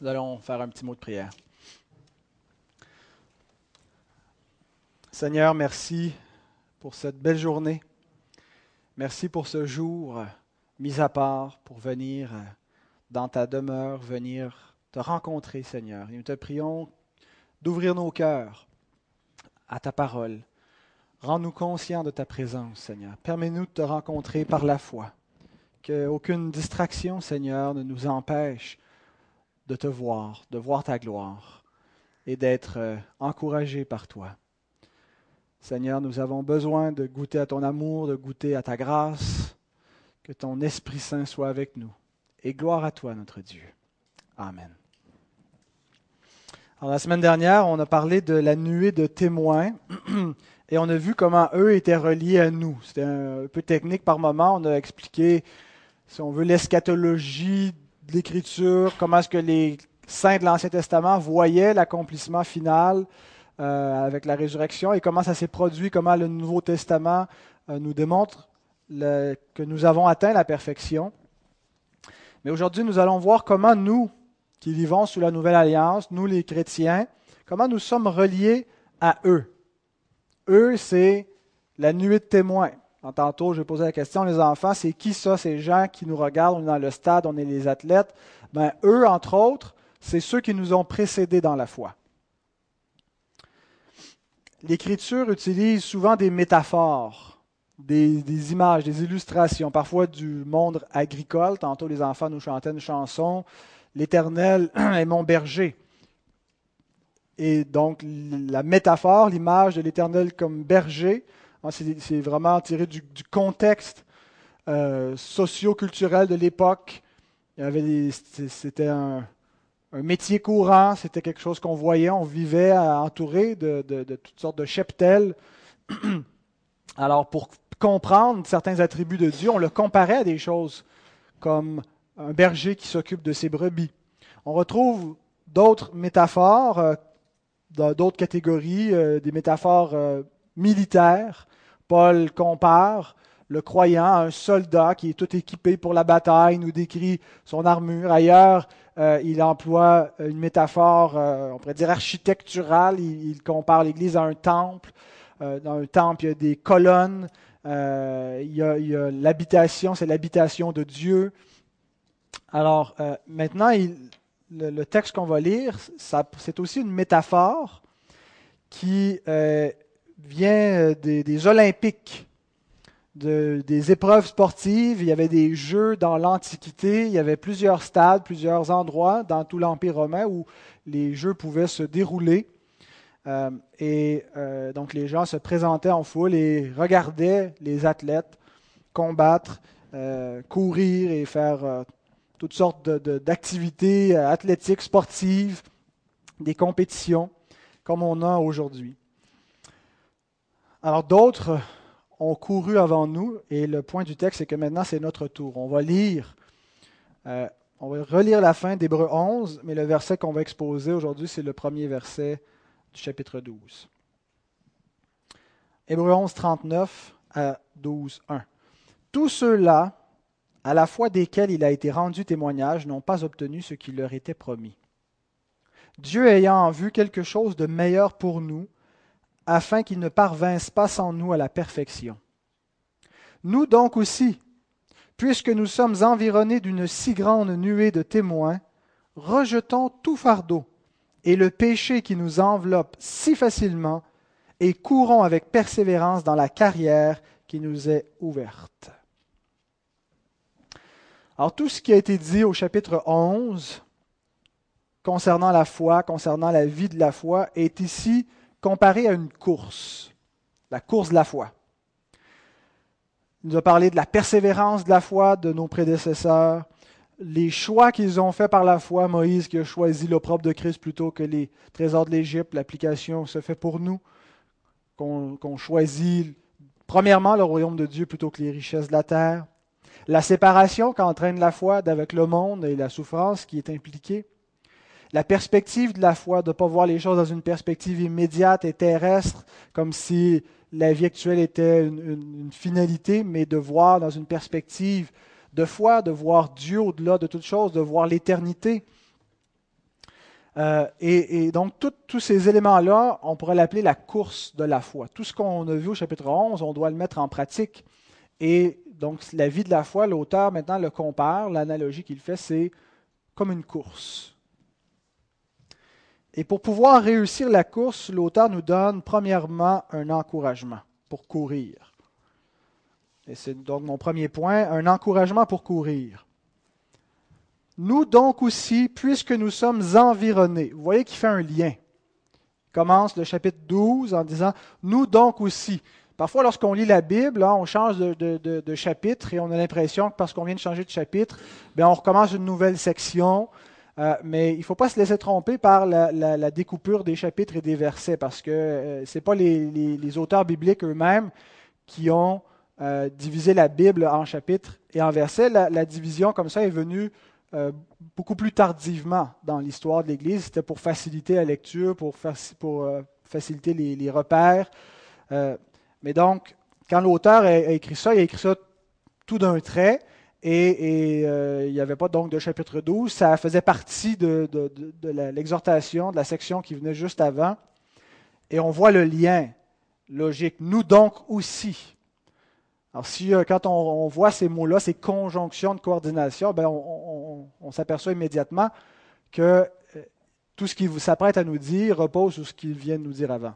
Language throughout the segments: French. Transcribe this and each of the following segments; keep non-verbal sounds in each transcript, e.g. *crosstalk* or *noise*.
Nous allons faire un petit mot de prière. Seigneur, merci pour cette belle journée. Merci pour ce jour mis à part pour venir dans ta demeure, venir te rencontrer, Seigneur. Et nous te prions d'ouvrir nos cœurs à ta parole. Rends-nous conscients de ta présence, Seigneur. Permets-nous de te rencontrer par la foi. Qu'aucune distraction, Seigneur, ne nous empêche de te voir, de voir ta gloire et d'être euh, encouragés par toi. Seigneur, nous avons besoin de goûter à ton amour, de goûter à ta grâce. Que ton Esprit Saint soit avec nous. Et gloire à toi, notre Dieu. Amen. Alors, la semaine dernière, on a parlé de la nuée de témoins *clears throat* et on a vu comment eux étaient reliés à nous. C'était un peu technique par moment. On a expliqué, si on veut, l'eschatologie de l'Écriture, comment est-ce que les saints de l'Ancien Testament voyaient l'accomplissement final euh, avec la résurrection et comment ça s'est produit, comment le Nouveau Testament euh, nous démontre que nous avons atteint la perfection. Mais aujourd'hui, nous allons voir comment nous, qui vivons sous la nouvelle alliance, nous les chrétiens, comment nous sommes reliés à eux. Eux, c'est la nuée de témoins. Tantôt, je posé la question, les enfants, c'est qui ça, ces gens qui nous regardent, on est dans le stade, on est les athlètes? Ben, eux, entre autres, c'est ceux qui nous ont précédés dans la foi. L'Écriture utilise souvent des métaphores, des, images, des illustrations, parfois du monde agricole. Tantôt, les enfants nous chantaient une chanson L'Éternel *clears throat* est mon berger. Et donc, la métaphore, l'image de l'Éternel comme berger, c'est vraiment tiré du, contexte euh, socio-culturel de l'époque. C'était un, un métier courant, c'était quelque chose qu'on voyait, on vivait entouré de, toutes sortes de cheptels. *clears throat* Alors, pour comprendre certains attributs de Dieu, on le comparait à des choses comme un berger qui s'occupe de ses brebis. On retrouve d'autres métaphores, euh, d'autres catégories, euh, des métaphores euh, militaires. Paul compare le croyant à un soldat qui est tout équipé pour la bataille, nous décrit son armure. Ailleurs, euh, il emploie une métaphore, euh, on pourrait dire architecturale. Il, compare l'Église à un temple. Euh, dans un temple, il y a des colonnes. il y a, l'habitation, c'est l'habitation de Dieu. Alors maintenant, le, texte qu'on va lire, c'est aussi une métaphore qui vient des Olympiques des épreuves sportives, il y avait des jeux dans l'Antiquité, il y avait plusieurs stades, plusieurs endroits dans tout l'Empire romain où les jeux pouvaient se dérouler. Euh, et euh, donc les gens se présentaient en foule et regardaient les athlètes combattre, euh, courir et faire toutes sortes d'activités athlétiques, sportives, des compétitions, comme on a aujourd'hui. Alors d'autres ont couru avant nous et le point du texte, c'est que maintenant c'est notre tour. On va lire, euh, on va relire la fin d'Hébreu 11, mais le verset qu'on va exposer aujourd'hui, c'est le premier verset du chapitre 12. Hébreu 11, 39 à 12, 1. Tous ceux-là, à la foi desquels il a été rendu témoignage, n'ont pas obtenu ce qui leur était promis. Dieu ayant en vue quelque chose de meilleur pour nous, afin qu'ils ne parvinssent pas sans nous à la perfection. Nous donc aussi, puisque nous sommes environnés d'une si grande nuée de témoins, rejetons tout fardeau et le péché qui nous enveloppe si facilement, et courons avec persévérance dans la carrière qui nous est ouverte. Alors tout ce qui a été dit au chapitre 11 concernant la foi, concernant la vie de la foi, est ici comparé à une course, la course de la foi. Il nous a parlé de la persévérance de la foi de nos prédécesseurs, les choix qu'ils ont faits par la foi, Moïse qui a choisi l'opprobre de Christ plutôt que les trésors de l'Égypte, l'application se fait pour nous, qu'on choisit premièrement le royaume de Dieu plutôt que les richesses de la terre, la séparation qu'entraîne la foi d'avec le monde et la souffrance qui est impliquée, la perspective de la foi, de ne pas voir les choses dans une perspective immédiate et terrestre, comme si la vie actuelle était une, finalité, mais de voir dans une perspective de foi, de voir Dieu au-delà de toute chose, de voir l'éternité. Euh, et, donc, tous ces éléments-là, on pourrait l'appeler la course de la foi. Tout ce qu'on a vu au chapitre 11, on doit le mettre en pratique. Et donc, la vie de la foi, l'auteur maintenant le compare. L'analogie qu'il fait, c'est comme une course. Et pour pouvoir réussir la course, l'auteur nous donne premièrement un encouragement pour courir. Et c'est donc mon premier point, un encouragement pour courir. Nous donc aussi, puisque nous sommes environnés, vous voyez qu'il fait un lien. Il commence le chapitre 12 en disant Nous donc aussi. Parfois, lorsqu'on lit la Bible, hein, on change de, chapitre et on a l'impression que parce qu'on vient de changer de chapitre, bien, on recommence une nouvelle section. Euh, mais il ne faut pas se laisser tromper par la, découpure des chapitres et des versets, parce que euh, ce n'est pas les, auteurs bibliques eux-mêmes qui ont euh, divisé la Bible en chapitres et en versets. La, division comme ça est venue beaucoup plus tardivement dans l'histoire de l'Église. C'était pour faciliter la lecture, pour, faciliter les, repères. mais donc, quand l'auteur a écrit ça, il a écrit ça tout d'un trait et, euh, il n'y avait pas donc de chapitre 12. Ça faisait partie de, l'exhortation, de la section qui venait juste avant. Et on voit le lien logique. Nous donc aussi. Alors, si euh, quand on, voit ces mots-là, ces conjonctions de coordination, ben on, s'aperçoit immédiatement que euh, tout ce qu'il s'apprête à nous dire repose sur ce qu'il vient de nous dire avant.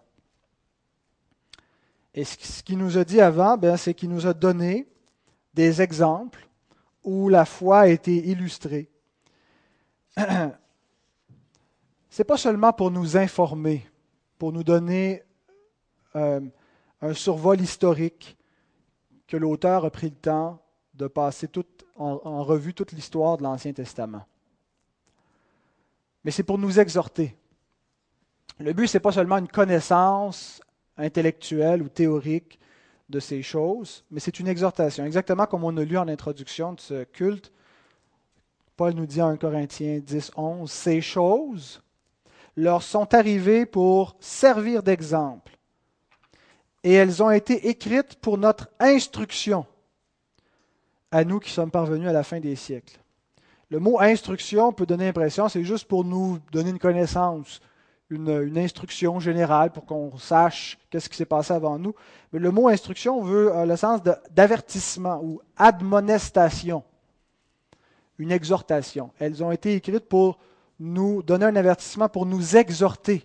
Et ce qu'il nous a dit avant, ben, c'est qu'il nous a donné des exemples où la foi a été illustrée. *clears throat* Ce n'est pas seulement pour nous informer, pour nous donner euh, un survol historique que l'auteur a pris le temps de passer tout, en, revue toute l'histoire de l'Ancien Testament. Mais c'est pour nous exhorter. Le but, ce n'est pas seulement une connaissance intellectuelle ou théorique, de ces choses, mais c'est une exhortation, exactement comme on a lu en introduction de ce culte. Paul nous dit en Corinthiens 10, 11, ces choses leur sont arrivées pour servir d'exemple, et elles ont été écrites pour notre instruction, à nous qui sommes parvenus à la fin des siècles. Le mot instruction peut donner l'impression, c'est juste pour nous donner une connaissance, une, instruction générale pour qu'on sache qu'est-ce qui s'est passé avant nous. Mais le mot instruction veut le sens d'avertissement ou admonestation, une exhortation. Elles ont été écrites pour nous donner un avertissement, pour nous exhorter.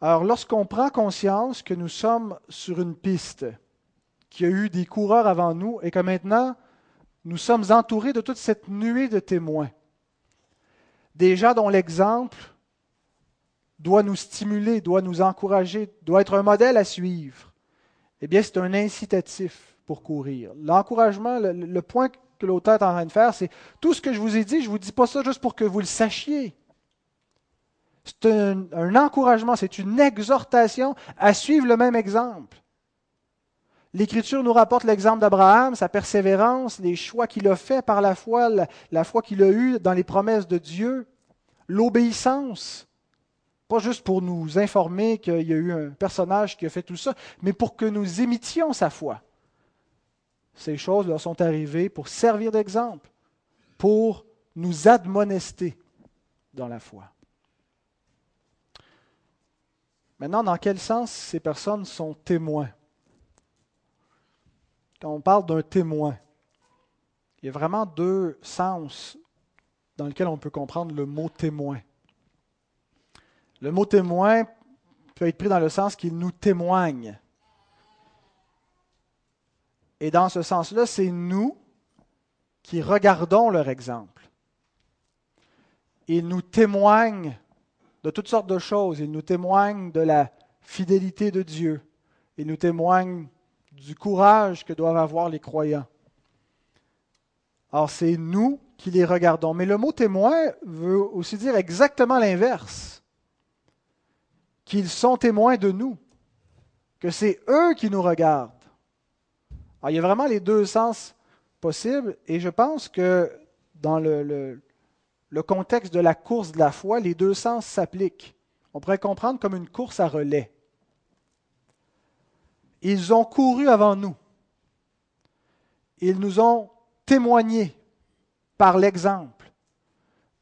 Alors, lorsqu'on prend conscience que nous sommes sur une piste, qu'il y a eu des coureurs avant nous et que maintenant nous sommes entourés de toute cette nuée de témoins, des gens dont l'exemple doit nous stimuler, doit nous encourager, doit être un modèle à suivre, eh bien, c'est un incitatif pour courir. L'encouragement, le, point que l'auteur est en train de faire, c'est tout ce que je vous ai dit, je ne vous dis pas ça juste pour que vous le sachiez. C'est un encouragement, c'est une exhortation à suivre le même exemple. L'Écriture nous rapporte l'exemple d'Abraham, sa persévérance, les choix qu'il a faits par la foi, la, foi qu'il a eue dans les promesses de Dieu, l'obéissance. Pas juste pour nous informer qu'il y a eu un personnage qui a fait tout ça, mais pour que nous imitions sa foi. Ces choses leur sont arrivées pour servir d'exemple, pour nous admonester dans la foi. Maintenant, dans quel sens ces personnes sont témoins? Quand on parle d'un témoin, il y a vraiment deux sens dans lesquels on peut comprendre le mot témoin. Le mot témoin peut être pris dans le sens qu'il nous témoigne. Et dans ce sens-là, c'est nous qui regardons leur exemple. Ils nous témoignent de toutes sortes de choses. Ils nous témoignent de la fidélité de Dieu. Ils nous témoignent du courage que doivent avoir les croyants. Alors c'est nous qui les regardons. Mais le mot témoin veut aussi dire exactement l'inverse. Qu'ils sont témoins de nous. Que c'est eux qui nous regardent. Alors il y a vraiment les deux sens possibles et je pense que dans le, le, le contexte de la course de la foi, les deux sens s'appliquent. On pourrait comprendre comme une course à relais. Ils ont couru avant nous. Ils nous ont témoigné par l'exemple.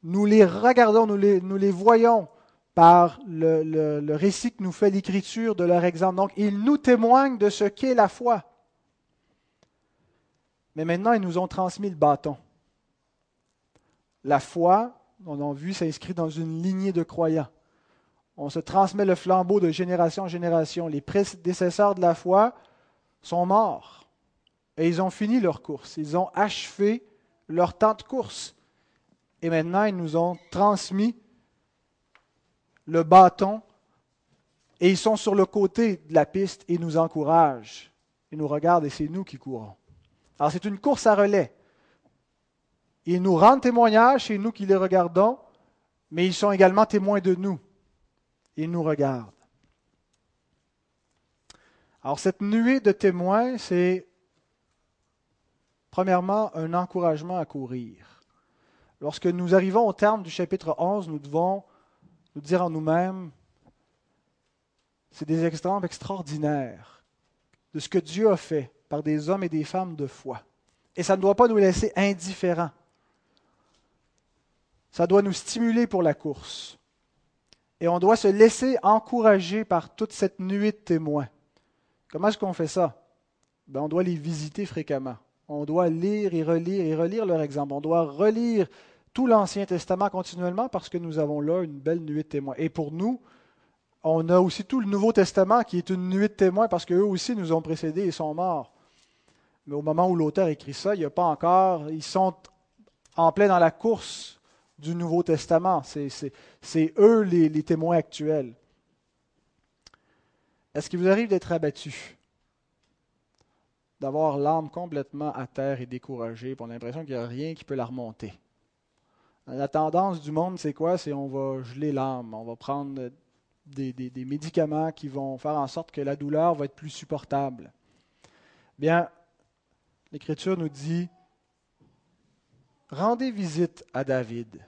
Nous les regardons, nous les, voyons par le, le, récit que nous fait l'Écriture de leur exemple. Donc, ils nous témoignent de ce qu'est la foi. Mais maintenant, ils nous ont transmis le bâton. La foi, on a vu, s'inscrit dans une lignée de croyants. On se transmet le flambeau de génération en génération. Les prédécesseurs de la foi sont morts. Et ils ont fini leur course. Ils ont achevé leur temps de course. Et maintenant, ils nous ont transmis le bâton et ils sont sur le côté de la piste et nous encouragent. Ils nous regardent et c'est nous qui courons. Alors c'est une course à relais. Ils nous rendent témoignage, c'est nous qui les regardons, mais ils sont également témoins de nous. Ils nous regardent. Alors cette nuée de témoins, c'est premièrement un encouragement à courir. Lorsque nous arrivons au terme du chapitre 11, nous devons nous dire en nous-mêmes, c'est des exemples extraordinaires de ce que Dieu a fait par des hommes et des femmes de foi. Et ça ne doit pas nous laisser indifférents. Ça doit nous stimuler pour la course. Et on doit se laisser encourager par toute cette nuée de témoins. Comment est-ce qu'on fait ça? Ben, on doit les visiter fréquemment. On doit lire et relire et relire leur exemple. On doit relire tout l'Ancien Testament continuellement parce que nous avons là une belle nuée de témoins. Et pour nous, on a aussi tout le Nouveau Testament qui est une nuée de témoins parce qu'eux aussi nous ont précédés et sont morts. Mais au moment où l'auteur écrit ça, il n'y a pas encore, ils sont en plein dans la course du Nouveau Testament. C'est eux les, témoins actuels. Est-ce qu'il vous arrive d'être abattu? D'avoir l'âme complètement à terre et découragée, pour l'impression qu'il n'y a rien qui peut la remonter. La tendance du monde, c'est quoi? C'est on va geler l'âme, on va prendre des, médicaments qui vont faire en sorte que la douleur va être plus supportable. Bien, l'Écriture nous dit, rendez visite à David.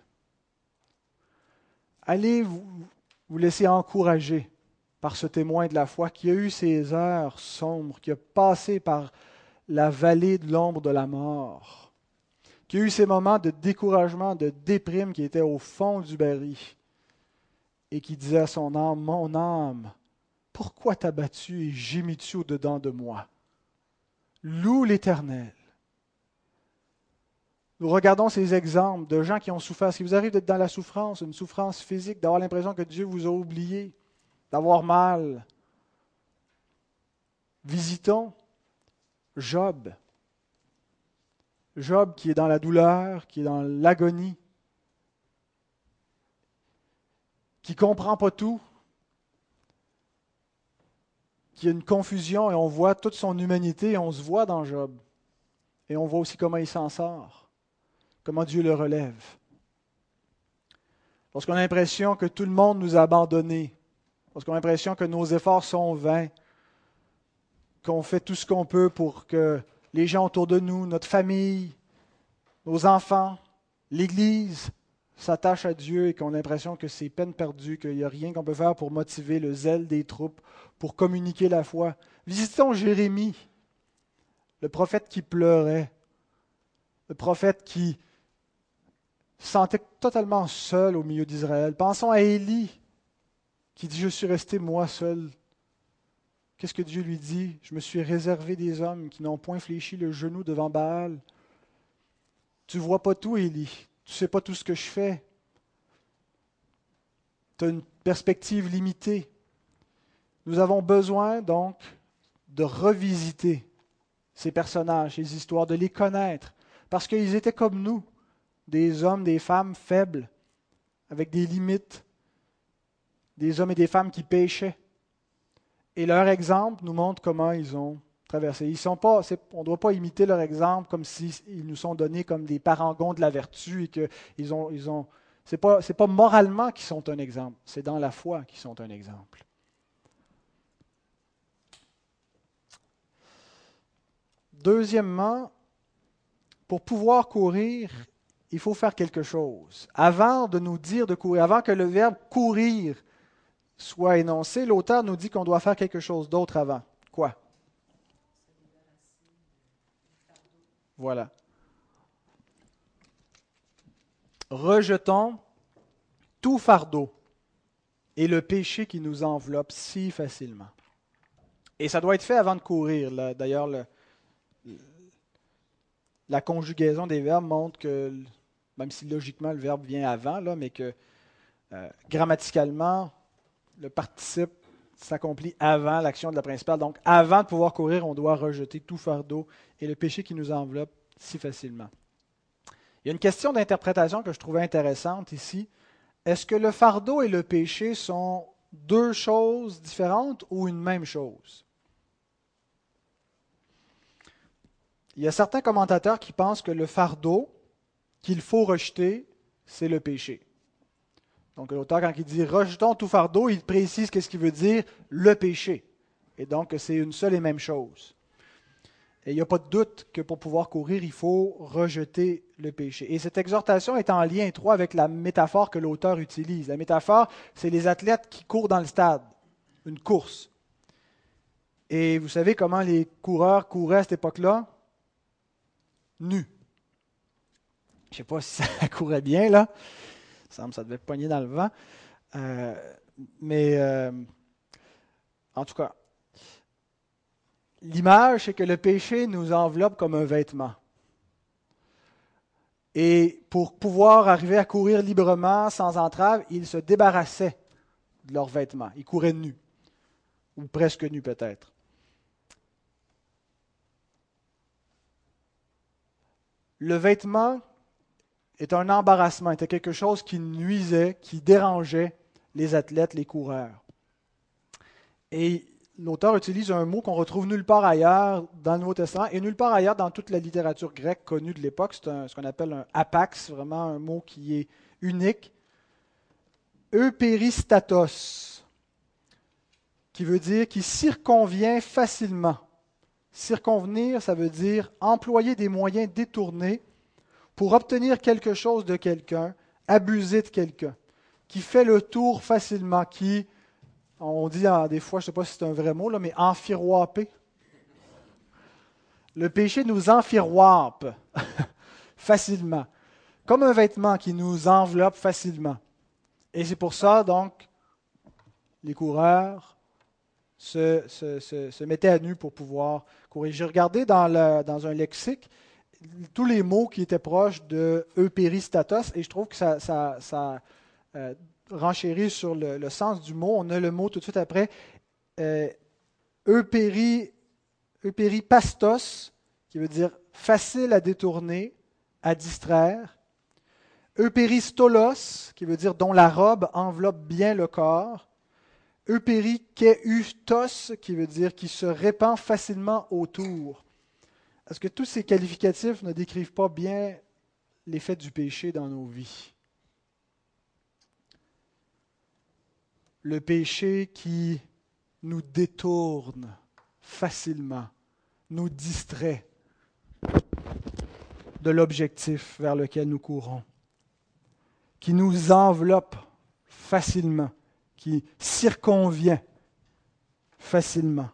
Allez vous, laisser encourager par ce témoin de la foi qui a eu ses heures sombres, qui a passé par la vallée de l'ombre de la mort qui a eu ces moments de découragement, de déprime, qui était au fond du baril, et qui disait à son âme, Mon âme, pourquoi t'as battu et gémis-tu au-dedans de moi? Loue l'Éternel. Nous regardons ces exemples de gens qui ont souffert. Si vous arrivez d'être dans la souffrance, une souffrance physique, d'avoir l'impression que Dieu vous a oublié, d'avoir mal, visitons Job. Job qui est dans la douleur, qui est dans l'agonie, qui ne comprend pas tout, qui a une confusion et on voit toute son humanité et on se voit dans Job. Et on voit aussi comment il s'en sort, comment Dieu le relève. Lorsqu'on a l'impression que tout le monde nous a abandonnés, lorsqu'on a l'impression que nos efforts sont vains, qu'on fait tout ce qu'on peut pour que les gens autour de nous, notre famille, nos enfants, l'Église s'attachent à Dieu et qu'on a l'impression que c'est peine perdue, qu'il n'y a rien qu'on peut faire pour motiver le zèle des troupes, pour communiquer la foi. Visitons Jérémie, le prophète qui pleurait, le prophète qui se sentait totalement seul au milieu d'Israël. Pensons à Élie, qui dit, je suis resté moi seul Qu'est-ce que Dieu lui dit? Je me suis réservé des hommes qui n'ont point fléchi le genou devant Baal. Tu vois pas tout, Élie. Tu sais pas tout ce que je fais. Tu as une perspective limitée. Nous avons besoin donc de revisiter ces personnages, ces histoires, de les connaître, parce qu'ils étaient comme nous, des hommes, des femmes faibles, avec des limites, des hommes et des femmes qui péchaient. Et leur exemple nous montre comment ils ont traversé. Ils sont pas, on ne doit pas imiter leur exemple comme s'ils nous sont donnés comme des parangons de la vertu et qu'ils ont, ils ont, c'est pas, pas moralement qu'ils sont un exemple, c'est dans la foi qu'ils sont un exemple. Deuxièmement, pour pouvoir courir, il faut faire quelque chose. Avant de nous dire de courir, avant que le verbe courir soit énoncé, l'auteur nous dit qu'on doit faire quelque chose d'autre avant. Quoi? Voilà. Rejetons tout fardeau et le péché qui nous enveloppe si facilement. Et ça doit être fait avant de courir. D'ailleurs, la conjugaison des verbes montre que, même si logiquement le verbe vient avant, là, mais que euh, grammaticalement, le participe s'accomplit avant l'action de la principale. Donc, avant de pouvoir courir, on doit rejeter tout fardeau et le péché qui nous enveloppe si facilement. Il y a une question d'interprétation que je trouvais intéressante ici. Est-ce que le fardeau et le péché sont deux choses différentes ou une même chose? Il y a certains commentateurs qui pensent que le fardeau qu'il faut rejeter, c'est le péché. Donc l'auteur, quand il dit rejetons tout fardeau, il précise qu'est-ce qu'il veut dire le péché. Et donc c'est une seule et même chose. Et il n'y a pas de doute que pour pouvoir courir, il faut rejeter le péché. Et cette exhortation est en lien étroit avec la métaphore que l'auteur utilise. La métaphore, c'est les athlètes qui courent dans le stade, une course. Et vous savez comment les coureurs couraient à cette époque-là? Nus. Je ne sais pas si ça *laughs* courait bien, là semble ça devait pogner dans le vent. Euh, mais euh, en tout cas, l'image, c'est que le péché nous enveloppe comme un vêtement. Et pour pouvoir arriver à courir librement, sans entrave, ils se débarrassaient de leurs vêtements. Ils couraient nus, ou presque nus peut-être. Le vêtement est un embarrassement, était quelque chose qui nuisait, qui dérangeait les athlètes, les coureurs. Et l'auteur utilise un mot qu'on retrouve nulle part ailleurs dans le Nouveau Testament et nulle part ailleurs dans toute la littérature grecque connue de l'époque. C'est ce qu'on appelle un apax, vraiment un mot qui est unique. Euperistatos, qui veut dire qui circonvient facilement. Circonvenir, ça veut dire employer des moyens détournés pour obtenir quelque chose de quelqu'un, abuser de quelqu'un, qui fait le tour facilement, qui, on dit des fois, je ne sais pas si c'est un vrai mot, là, mais enfiroiper. Le péché nous enfiroipe *laughs* facilement, comme un vêtement qui nous enveloppe facilement. Et c'est pour ça, donc, les coureurs se, mettaient à nu pour pouvoir courir. J'ai regardé dans un lexique, tous les mots qui étaient proches de eupéristatos, et je trouve que ça, ça, euh, renchérit sur le, sens du mot. On a le mot tout de suite après, euh, eupéripastos, qui veut dire facile à détourner, à distraire. Eupéristolos, qui veut dire dont la robe enveloppe bien le corps. Eupérikeustos, qui veut dire qui se répand facilement autour. Est-ce que tous ces qualificatifs ne décrivent pas bien l'effet du péché dans nos vies? Le péché qui nous détourne facilement, nous distrait de l'objectif vers lequel nous courons, qui nous enveloppe facilement, qui circonvient facilement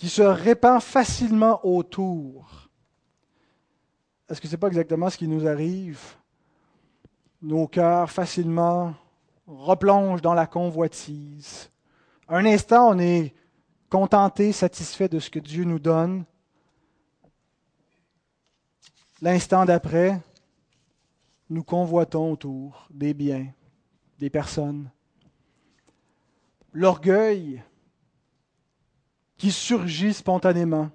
qui se répand facilement autour. Est-ce que ce n'est pas exactement ce qui nous arrive? Nos cœurs facilement replongent dans la convoitise. Un instant, on est contenté, satisfait de ce que Dieu nous donne. L'instant d'après, nous convoitons autour des biens, des personnes. L'orgueil qui surgit spontanément.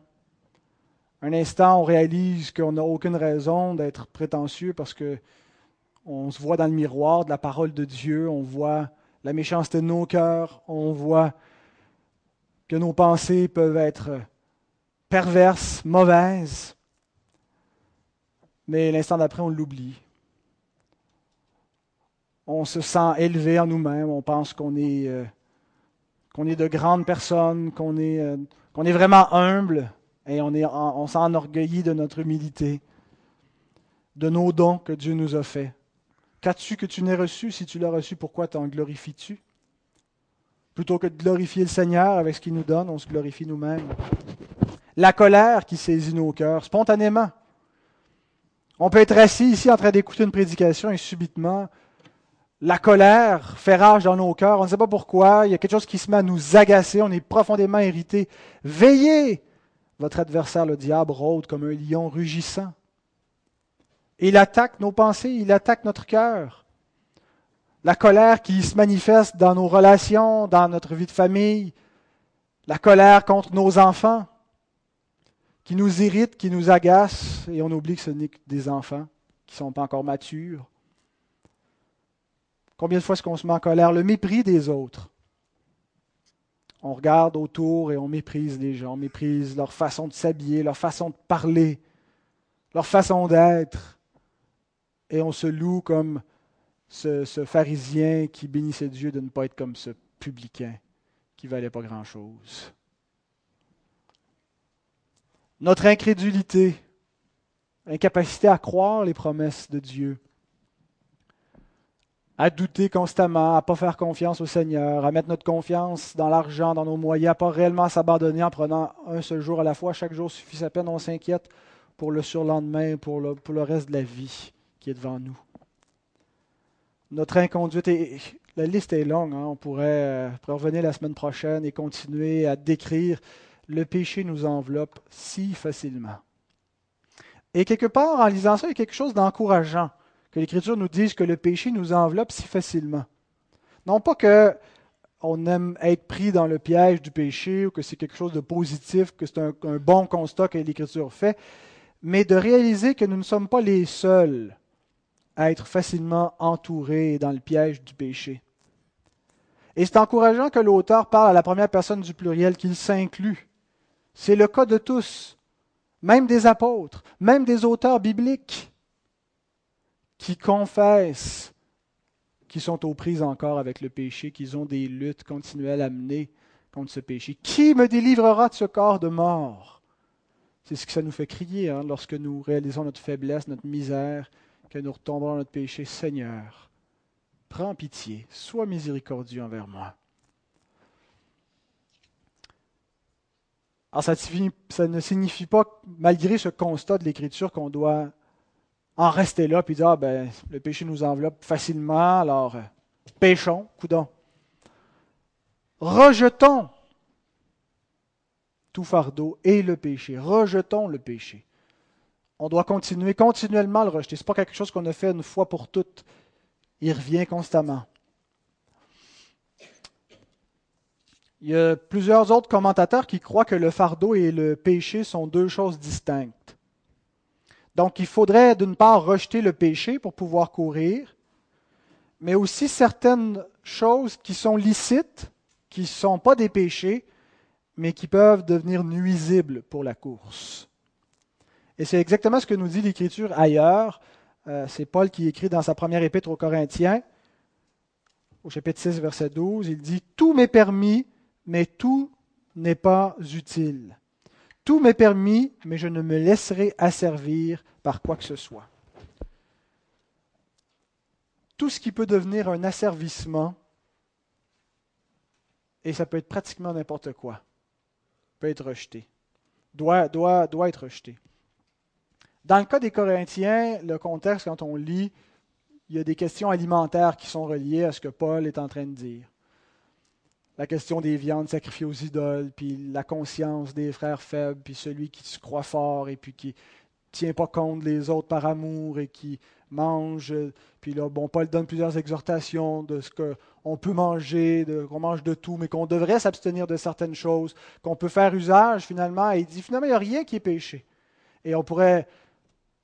Un instant, on réalise qu'on n'a aucune raison d'être prétentieux parce que on se voit dans le miroir de la parole de Dieu, on voit la méchanceté de nos cœurs, on voit que nos pensées peuvent être perverses, mauvaises, mais l'instant d'après, on l'oublie. On se sent élevé en nous-mêmes, on pense qu'on est euh, qu'on est de grandes personnes, qu'on est, euh, est vraiment humble et on, on s'enorgueillit de notre humilité, de nos dons que Dieu nous a faits. Qu'as-tu que tu n'aies reçu? Si tu l'as reçu, pourquoi t'en glorifies-tu? Plutôt que de glorifier le Seigneur avec ce qu'il nous donne, on se glorifie nous-mêmes. La colère qui saisit nos cœurs, spontanément, On peut être assis ici en train d'écouter une prédication et subitement, la colère fait rage dans nos cœurs. On ne sait pas pourquoi. Il y a quelque chose qui se met à nous agacer. On est profondément irrité. Veillez! Votre adversaire, le diable, rôde comme un lion rugissant. il attaque nos pensées, il attaque notre cœur. La colère qui se manifeste dans nos relations, dans notre vie de famille, la colère contre nos enfants, qui nous irrite, qui nous agace, et on oublie que ce n'est que des enfants qui ne sont pas encore matures. Combien de fois est-ce qu'on se met en colère? Le mépris des autres. On regarde autour et on méprise les gens, on méprise leur façon de s'habiller, leur façon de parler, leur façon d'être. Et on se loue comme ce, pharisien qui bénissait Dieu de ne pas être comme ce publicain qui valait pas grand-chose. Notre incrédulité, incapacité à croire les promesses de Dieu, à douter constamment, à pas faire confiance au Seigneur, à mettre notre confiance dans l'argent, dans nos moyens, à pas réellement s'abandonner en prenant un seul jour à la fois. Chaque jour suffit sa peine, on s'inquiète pour le surlendemain, pour le, reste de la vie qui est devant nous. Notre inconduite, est, la liste est longue, hein. on euh, pourrait revenir la semaine prochaine et continuer à décrire le péché nous enveloppe si facilement. Et quelque part, en lisant ça, il y a quelque chose d'encourageant que l'Écriture nous dise que le péché nous enveloppe si facilement. Non pas que on aime être pris dans le piège du péché ou que c'est quelque chose de positif, que c'est un, bon constat que l'Écriture fait, mais de réaliser que nous ne sommes pas les seuls à être facilement entourés dans le piège du péché. Et c'est encourageant que l'auteur parle à la première personne du pluriel, qu'il s'inclut. C'est le cas de tous, même des apôtres, même des auteurs bibliques qui confessent qu'ils sont aux prises encore avec le péché, qu'ils ont des luttes continuelles à mener contre ce péché. Qui me délivrera de ce corps de mort? C'est ce que ça nous fait crier hein, lorsque nous réalisons notre faiblesse, notre misère, que nous retombons dans notre péché. Seigneur, prends pitié, sois miséricordieux envers moi. Alors ça ne signifie pas, malgré ce constat de l'Écriture, qu'on doit en rester là puis dire ah, ben, le péché nous enveloppe facilement, alors euh, péchons, coudons. Rejetons tout fardeau et le péché. Rejetons le péché. On doit continuer continuellement le rejeter. Ce n'est pas quelque chose qu'on a fait une fois pour toutes. Il revient constamment. Il y a plusieurs autres commentateurs qui croient que le fardeau et le péché sont deux choses distinctes. Donc il faudrait d'une part rejeter le péché pour pouvoir courir, mais aussi certaines choses qui sont licites, qui ne sont pas des péchés, mais qui peuvent devenir nuisibles pour la course. Et c'est exactement ce que nous dit l'Écriture ailleurs. Euh, c'est Paul qui écrit dans sa première épître aux Corinthiens, au chapitre 6, verset 12, il dit, Tout m'est permis, mais tout n'est pas utile. Tout m'est permis, mais je ne me laisserai asservir par quoi que ce soit. Tout ce qui peut devenir un asservissement, et ça peut être pratiquement n'importe quoi, peut être rejeté, doit, doit, doit être rejeté. Dans le cas des Corinthiens, le contexte, quand on lit, il y a des questions alimentaires qui sont reliées à ce que Paul est en train de dire la question des viandes sacrifiées aux idoles, puis la conscience des frères faibles, puis celui qui se croit fort et puis qui tient pas compte des autres par amour et qui mange. Puis là, bon, Paul donne plusieurs exhortations de ce qu'on peut manger, qu'on mange de tout, mais qu'on devrait s'abstenir de certaines choses, qu'on peut faire usage finalement. Et il dit finalement, il n'y a rien qui est péché. Et on pourrait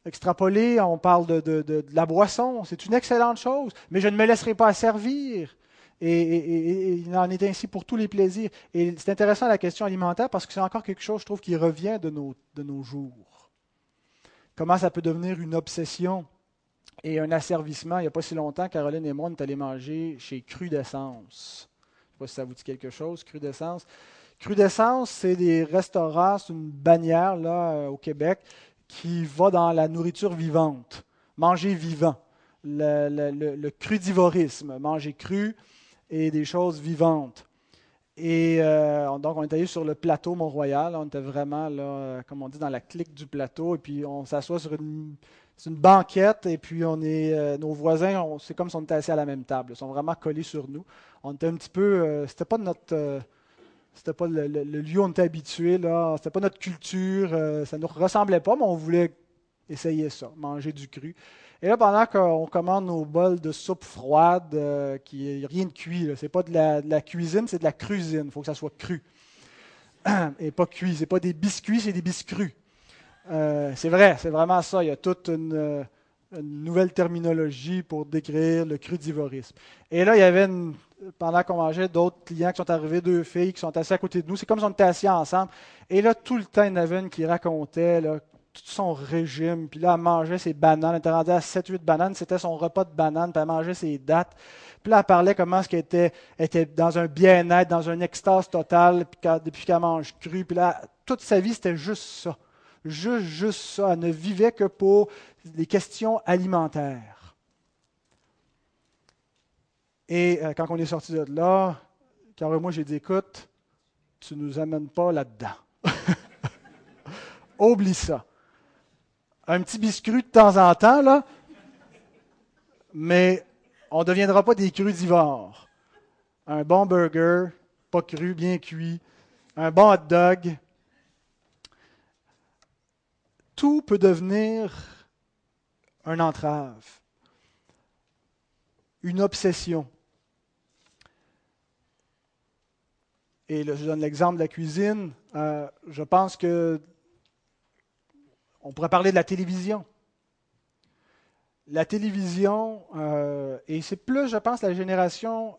extrapoler, on parle de, de la boisson, c'est une excellente chose, mais je ne me laisserai pas asservir. Et, il en est ainsi pour tous les plaisirs. Et c'est intéressant la question alimentaire parce que c'est encore quelque chose, je trouve, qui revient de nos, jours. Comment ça peut devenir une obsession et un asservissement? Il n'y a pas si longtemps, Caroline et moi, on est allés manger chez Crudescence. Je ne sais pas si ça vous dit quelque chose, Crudescence. Crudescence, c'est des restaurants, c'est une bannière là, euh, au Québec qui va dans la nourriture vivante, manger vivant. Le crudivorisme, manger cru, et des choses vivantes. Et euh, donc, on est allé sur le plateau Mont-Royal. On était vraiment, là, comme on dit, dans la clique du plateau. Et puis, on s'assoit sur une banquette et puis on est, euh, nos voisins, c'est comme si on était assis à la même table. Ils sont vraiment collés sur nous. On était un petit peu, euh, c'était pas notre, euh, c'était pas le, lieu où on était habitué là. C'était pas notre culture. ça nous ressemblait pas, mais on voulait essayer ça, manger du cru. Et là, pendant qu'on commande nos bols de soupe froide, qui est rien de cuit, c'est pas de la, cuisine, c'est de la cuisine. Il faut que ça soit cru *clears throat* et pas cuit. C'est pas des biscuits, c'est des biscrus. Euh, c'est vrai, c'est vraiment ça. Il y a toute euh, une, nouvelle terminologie pour décrire le crudivorisme. Et là, il y avait, pendant qu'on mangeait, d'autres clients qui sont arrivés, deux filles qui sont assis à côté de nous. C'est comme si on était assis ensemble. Et là, tout le temps, il y en avait une qui racontait tout son régime. Puis là, elle mangeait ses bananes. Elle était rendue à 7-8 bananes. C'était son repas de bananes. Puis elle mangeait ses dates. Puis là, elle parlait comment ce qu'elle était, dans un bien-être, dans un extase totale depuis qu'elle mange cru. Puis là, toute sa vie, c'était juste ça juste, juste ça. Elle ne vivait que pour les questions alimentaires. Et euh, quand on est sorti de là, car moi j'ai dit, écoute, tu ne nous amènes pas là-dedans. *laughs* Oublie ça. Un petit biscuit de temps en temps, là, mais on ne deviendra pas des crudivores. Un bon burger, pas cru, bien cuit, un bon hot dog, tout peut devenir un entrave, une obsession. Et je donne l'exemple de la cuisine. Euh, je pense que on pourrait parler de la télévision. La télévision, euh, et c'est plus, je pense, la génération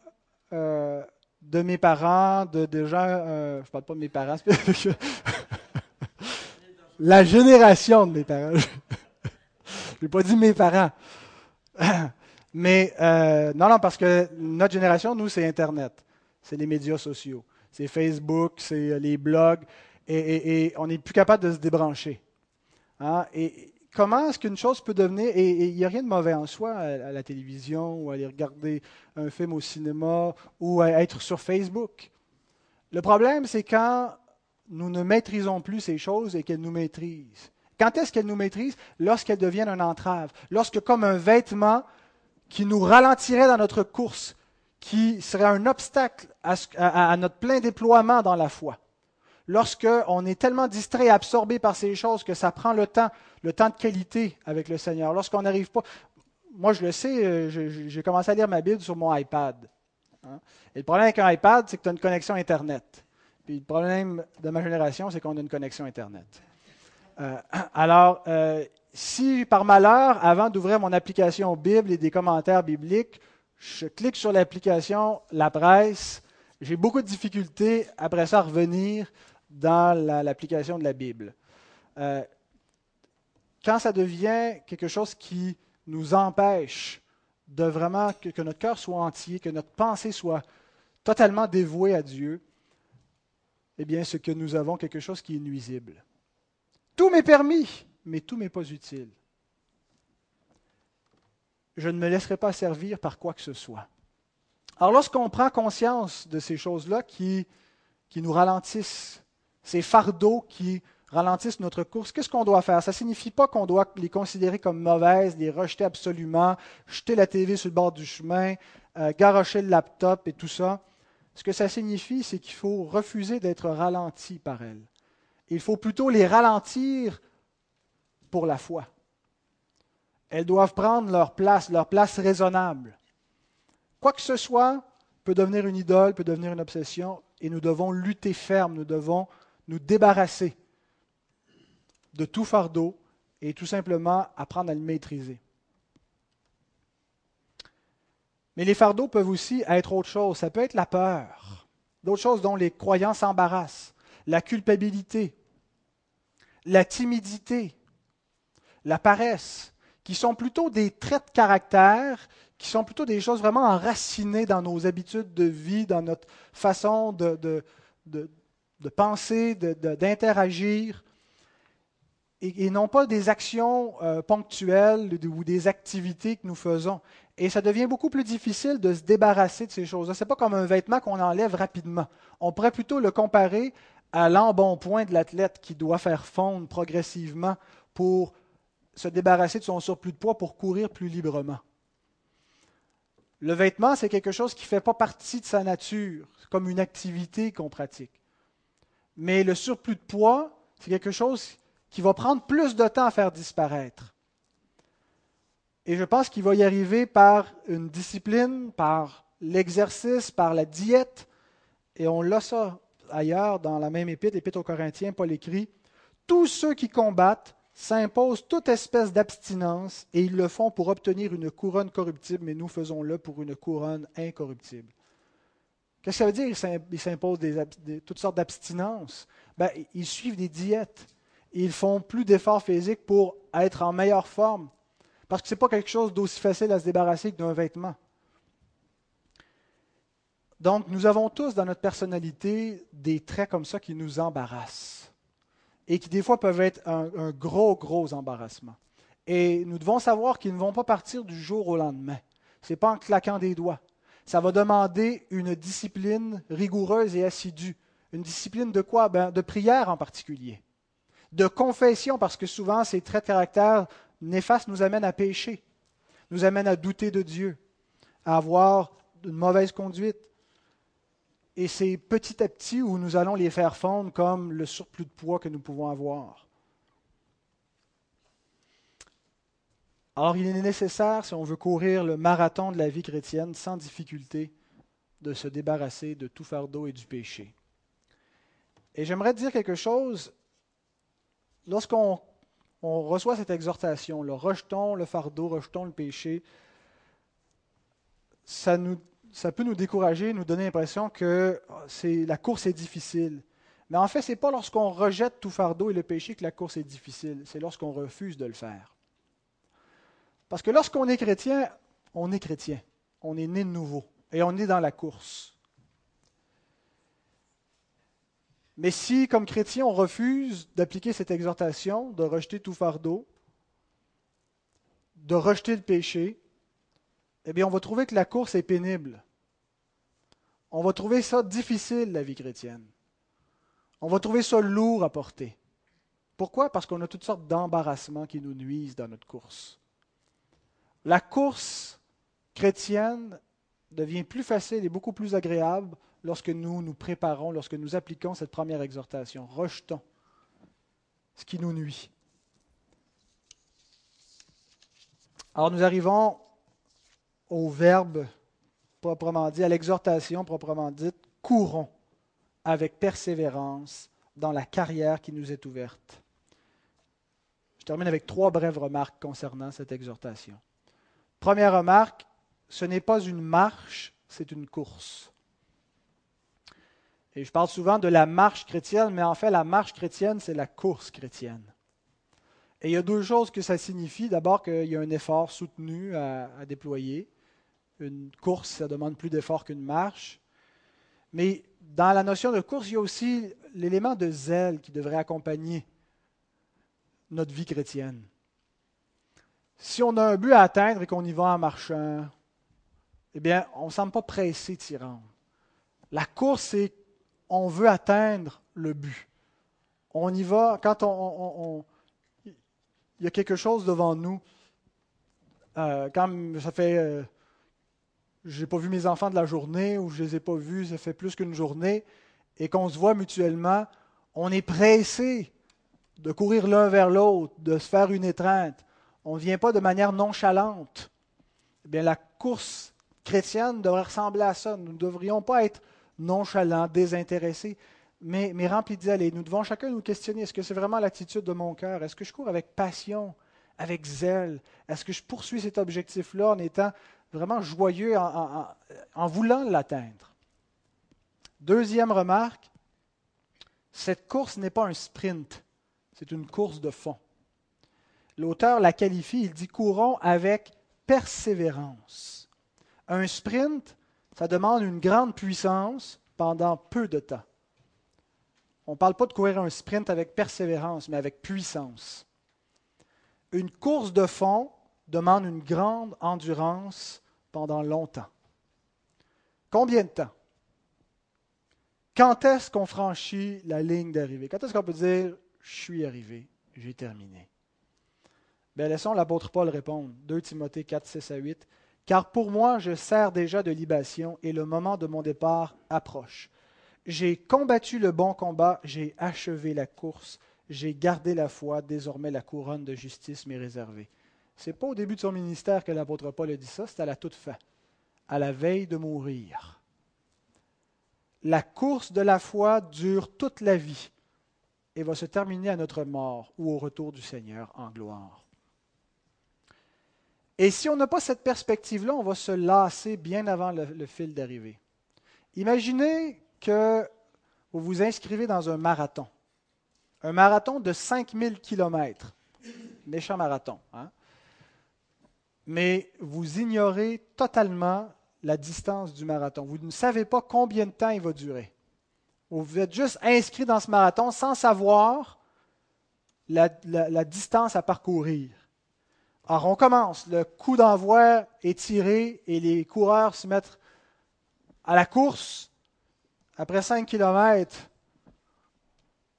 euh, de mes parents, de, gens, je ne parle pas de mes parents, *laughs* la génération de mes parents. *laughs* Je n'ai pas dit mes parents. *coughs* Mais euh, non, non, parce que notre génération, nous, c'est Internet. C'est les médias sociaux. C'est Facebook, c'est euh, les blogs. Et, on n'est plus capable de se débrancher. Hein? Et comment est-ce qu'une chose peut devenir. Et il n'y a rien de mauvais en soi à, à, la télévision ou à aller regarder un film au cinéma ou à être sur Facebook. Le problème, c'est quand nous ne maîtrisons plus ces choses et qu'elles nous maîtrisent. Quand est-ce qu'elles nous maîtrisent? Lorsqu'elles deviennent une entrave. Lorsque, comme un vêtement qui nous ralentirait dans notre course, qui serait un obstacle à, notre plein déploiement dans la foi. Lorsqu'on est tellement distrait absorbé par ces choses que ça prend le temps, le temps de qualité avec le Seigneur. Lorsqu'on n'arrive pas. Moi, je le sais, euh, j'ai commencé à lire ma Bible sur mon iPad. Hein. Et le problème avec un iPad, c'est que tu as une connexion Internet. Puis le problème de ma génération, c'est qu'on a une connexion Internet. Euh, *clears throat* alors, euh, si par malheur, avant d'ouvrir mon application Bible et des commentaires bibliques, je clique sur l'application La Presse, j'ai beaucoup de difficultés après ça à revenir dans l'application de la Bible. Euh, quand ça devient quelque chose qui nous empêche de vraiment que, que notre cœur soit entier, que notre pensée soit totalement dévouée à Dieu, eh bien, c'est que nous avons quelque chose qui est nuisible. Tout m'est permis, mais tout m'est pas utile. Je ne me laisserai pas servir par quoi que ce soit. Alors, lorsqu'on prend conscience de ces choses-là qui, qui nous ralentissent, ces fardeaux qui ralentissent notre course, qu'est-ce qu'on doit faire? Ça ne signifie pas qu'on doit les considérer comme mauvaises, les rejeter absolument, jeter la TV sur le bord du chemin, euh, garocher le laptop et tout ça. Ce que ça signifie, c'est qu'il faut refuser d'être ralenti par elles. Il faut plutôt les ralentir pour la foi. Elles doivent prendre leur place, leur place raisonnable. Quoi que ce soit peut devenir une idole, peut devenir une obsession, et nous devons lutter ferme, nous devons nous débarrasser de tout fardeau et tout simplement apprendre à le maîtriser. Mais les fardeaux peuvent aussi être autre chose. Ça peut être la peur, d'autres choses dont les croyants s'embarrassent, la culpabilité, la timidité, la paresse, qui sont plutôt des traits de caractère, qui sont plutôt des choses vraiment enracinées dans nos habitudes de vie, dans notre façon de, de penser, d'interagir, et, non pas des actions euh, ponctuelles ou des activités que nous faisons. Et ça devient beaucoup plus difficile de se débarrasser de ces choses-là. Ce n'est pas comme un vêtement qu'on enlève rapidement. On pourrait plutôt le comparer à l'embonpoint de l'athlète qui doit faire fondre progressivement pour se débarrasser de son surplus de poids pour courir plus librement. Le vêtement, c'est quelque chose qui ne fait pas partie de sa nature, comme une activité qu'on pratique. Mais le surplus de poids, c'est quelque chose qui va prendre plus de temps à faire disparaître. Et je pense qu'il va y arriver par une discipline, par l'exercice, par la diète. Et on l'a ça ailleurs dans la même épître, l'épître aux Corinthiens, Paul écrit Tous ceux qui combattent s'imposent toute espèce d'abstinence et ils le font pour obtenir une couronne corruptible, mais nous faisons-le pour une couronne incorruptible. Qu'est-ce que ça veut dire Ils s'imposent toutes sortes d'abstinences? Ben, ils suivent des diètes. Ils font plus d'efforts physiques pour être en meilleure forme. Parce que ce n'est pas quelque chose d'aussi facile à se débarrasser que d'un vêtement. Donc, nous avons tous dans notre personnalité des traits comme ça qui nous embarrassent et qui des fois peuvent être un, gros, gros embarrassement. Et nous devons savoir qu'ils ne vont pas partir du jour au lendemain. Ce n'est pas en claquant des doigts. Ça va demander une discipline rigoureuse et assidue. Une discipline de quoi? Ben, De prière en particulier. De confession, parce que souvent ces traits de caractère néfastes nous amènent à pécher, nous amènent à douter de Dieu, à avoir une mauvaise conduite, et c'est petit à petit où nous allons les faire fondre comme le surplus de poids que nous pouvons avoir. Alors il est nécessaire, si on veut courir le marathon de la vie chrétienne sans difficulté, de se débarrasser de tout fardeau et du péché. Et j'aimerais dire quelque chose. Lorsqu'on reçoit cette exhortation, le rejetons le fardeau, rejetons le péché, ça peut nous décourager, nous donner l'impression que la course est difficile. Mais en fait, ce n'est pas lorsqu'on rejette tout fardeau et le péché que la course est difficile, c'est lorsqu'on refuse de le faire. Parce que lorsqu'on est chrétien, on est chrétien, on est né de nouveau et on est dans la course. Mais si, comme chrétien, on refuse d'appliquer cette exhortation, de rejeter tout fardeau, de rejeter le péché, eh bien, on va trouver que la course est pénible. On va trouver ça difficile, la vie chrétienne. On va trouver ça lourd à porter. Pourquoi? Parce qu'on a toutes sortes d'embarrassements qui nous nuisent dans notre course. La course chrétienne devient plus facile et beaucoup plus agréable lorsque nous nous préparons, lorsque nous appliquons cette première exhortation. Rejetons ce qui nous nuit. Alors nous arrivons au verbe proprement dit, à l'exhortation proprement dite, courons avec persévérance dans la carrière qui nous est ouverte. Je termine avec trois brèves remarques concernant cette exhortation. Première remarque, ce n'est pas une marche, c'est une course. Et je parle souvent de la marche chrétienne, mais en fait, la marche chrétienne, c'est la course chrétienne. Et il y a deux choses que ça signifie. D'abord, qu'il y a un effort soutenu à, déployer une course, ça demande plus d'effort qu'une marche. Mais dans la notion de course, il y a aussi l'élément de zèle qui devrait accompagner notre vie chrétienne. Si on a un but à atteindre et qu'on y va en marchant, eh bien, on ne semble pas pressé de s'y rendre. La course, c'est on veut atteindre le but. On y va quand on, il y a quelque chose devant nous. Euh, quand ça fait euh, je n'ai pas vu mes enfants de la journée ou je ne les ai pas vus, ça fait plus qu'une journée, et qu'on se voit mutuellement, on est pressé de courir l'un vers l'autre, de se faire une étreinte. On ne vient pas de manière nonchalante. Eh bien, la course chrétienne devrait ressembler à ça. Nous ne devrions pas être nonchalants, désintéressés, mais, remplis d'idées. Nous devons chacun nous questionner, est-ce que c'est vraiment l'attitude de mon cœur? Est-ce que je cours avec passion, avec zèle? Est-ce que je poursuis cet objectif-là en étant vraiment joyeux en, voulant l'atteindre? Deuxième remarque, cette course n'est pas un sprint, c'est une course de fond. L'auteur la qualifie, il dit courons avec persévérance. Un sprint, ça demande une grande puissance pendant peu de temps. On ne parle pas de courir un sprint avec persévérance, mais avec puissance. Une course de fond demande une grande endurance pendant longtemps. Combien de temps? Quand est-ce qu'on franchit la ligne d'arrivée? Quand est-ce qu'on peut dire je suis arrivé, j'ai terminé? Bien, laissons l'apôtre Paul répondre. 2 Timothée 4, 6 à 8. Car pour moi, je sers déjà de libation et le moment de mon départ approche. J'ai combattu le bon combat, j'ai achevé la course, j'ai gardé la foi, désormais la couronne de justice m'est réservée. C'est pas au début de son ministère que l'apôtre Paul a dit ça, c'est à la toute fin, à la veille de mourir. La course de la foi dure toute la vie et va se terminer à notre mort ou au retour du Seigneur en gloire. Et si on n'a pas cette perspective-là, on va se lasser bien avant le, fil d'arrivée. Imaginez que vous vous inscrivez dans un marathon. Un marathon de 5000 km. Méchant marathon. Hein? Mais vous ignorez totalement la distance du marathon. Vous ne savez pas combien de temps il va durer. Vous êtes juste inscrit dans ce marathon sans savoir la, la distance à parcourir. Alors on commence, le coup d'envoi est tiré et les coureurs se mettent à la course. Après 5 km,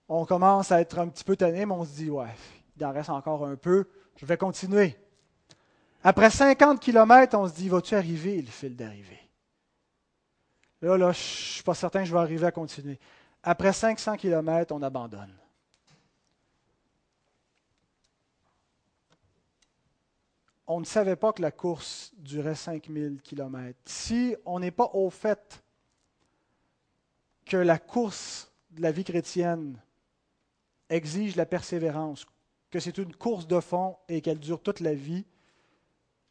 on commence à être un petit peu tanné, mais on se dit, ouais, il en reste encore un peu, je vais continuer. Après 50 km, on se dit, vas-tu arriver le fil d'arrivée? Là, là, je ne suis pas certain que je vais arriver à continuer. Après 500 km, on abandonne. On ne savait pas que la course durait 5000 km. Si on n'est pas au fait que la course de la vie chrétienne exige la persévérance, que c'est une course de fond et qu'elle dure toute la vie,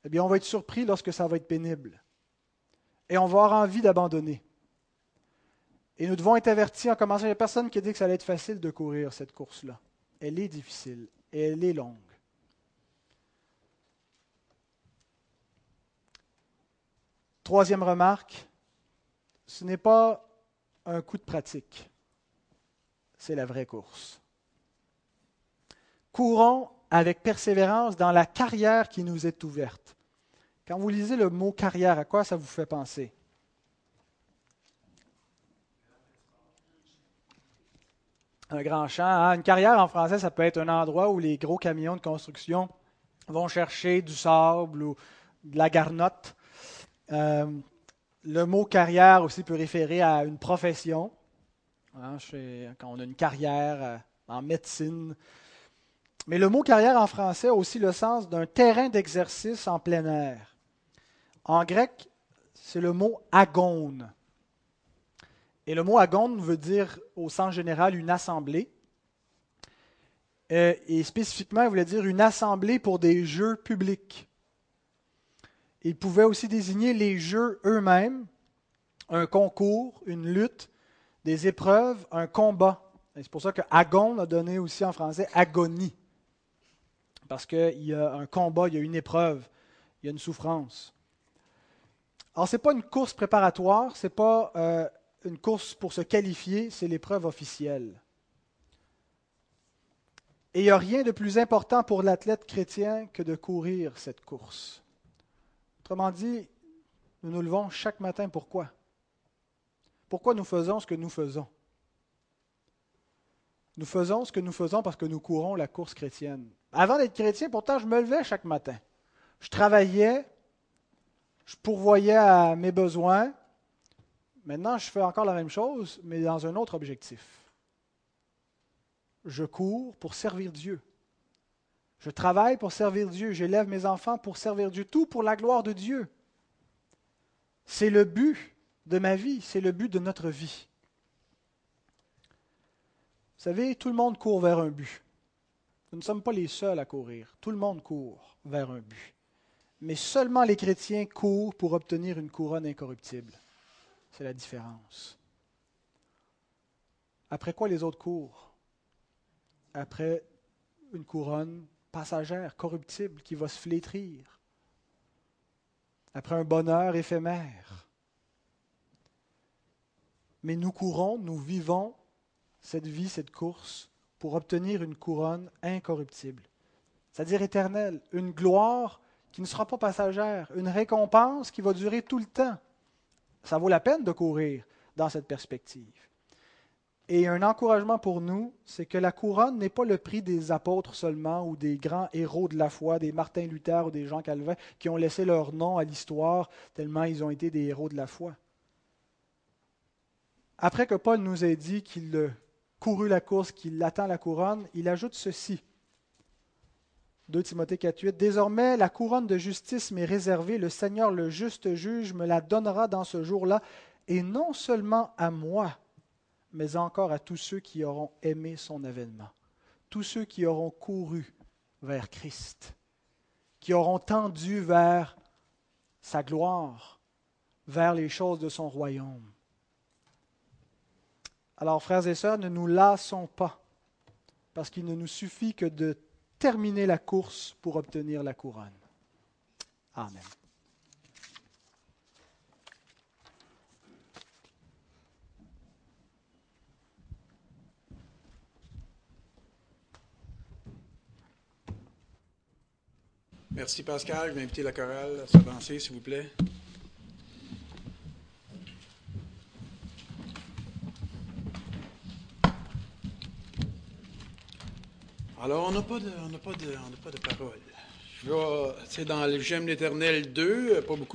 eh bien, on va être surpris lorsque ça va être pénible. Et on va avoir envie d'abandonner. Et nous devons être avertis en commençant. Il n'y a personne qui a dit que ça allait être facile de courir cette course-là. Elle est difficile et elle est longue. Troisième remarque, ce n'est pas un coup de pratique, c'est la vraie course. Courons avec persévérance dans la carrière qui nous est ouverte. Quand vous lisez le mot carrière, à quoi ça vous fait penser? Un grand champ. Hein? Une carrière en français, ça peut être un endroit où les gros camions de construction vont chercher du sable ou de la garnotte. Euh, le mot carrière aussi peut référer à une profession. Hein, quand on a une carrière euh, en médecine, mais le mot carrière en français a aussi le sens d'un terrain d'exercice en plein air. En grec, c'est le mot agone. Et le mot agone veut dire au sens général une assemblée. Euh, et spécifiquement, il voulait dire une assemblée pour des jeux publics. Il pouvait aussi désigner les jeux eux-mêmes, un concours, une lutte, des épreuves, un combat. C'est pour ça que agone a donné aussi en français agonie parce qu'il y a un combat, il y a une épreuve, il y a une souffrance. Alors, ce n'est pas une course préparatoire, ce n'est pas euh, une course pour se qualifier, c'est l'épreuve officielle. Et il n'y a rien de plus important pour l'athlète chrétien que de courir cette course. Autrement dit, nous nous levons chaque matin. Pourquoi Pourquoi nous faisons ce que nous faisons? Nous faisons ce que nous faisons parce que nous courons la course chrétienne. Avant d'être chrétien, pourtant, je me levais chaque matin. Je travaillais, je pourvoyais à mes besoins. Maintenant, je fais encore la même chose, mais dans un autre objectif. Je cours pour servir Dieu. Je travaille pour servir Dieu. J'élève mes enfants pour servir Dieu. Tout pour la gloire de Dieu. C'est le but de ma vie, c'est le but de notre vie. Vous savez, tout le monde court vers un but. Nous ne sommes pas les seuls à courir. Tout le monde court vers un but. Mais seulement les chrétiens courent pour obtenir une couronne incorruptible. C'est la différence. Après quoi les autres courent? Après une couronne passagère, corruptible, qui va se flétrir. Après un bonheur éphémère. Mais nous courons, nous vivons cette vie, cette course pour obtenir une couronne incorruptible, c'est-à-dire éternelle, une gloire qui ne sera pas passagère, une récompense qui va durer tout le temps. Ça vaut la peine de courir dans cette perspective. Et un encouragement pour nous, c'est que la couronne n'est pas le prix des apôtres seulement ou des grands héros de la foi, des Martin Luther ou des Jean Calvin qui ont laissé leur nom à l'histoire tellement ils ont été des héros de la foi. Après que Paul nous ait dit qu'il couru la course, qu'il attend la couronne, il ajoute ceci. 2 Timothée 4.8 Désormais, la couronne de justice m'est réservée, le Seigneur le juste juge me la donnera dans ce jour-là, et non seulement à moi, mais encore à tous ceux qui auront aimé son avènement, tous ceux qui auront couru vers Christ, qui auront tendu vers sa gloire, vers les choses de son royaume. Alors, frères et sœurs, ne nous lassons pas, parce qu'il ne nous suffit que de terminer la course pour obtenir la couronne. Amen. Merci Pascal. Je vais inviter la chorale à s'avancer, s'il vous plaît. Alors, on n'a pas, pas, pas de parole. C'est dans le J'aime l'Éternel 2, pas beaucoup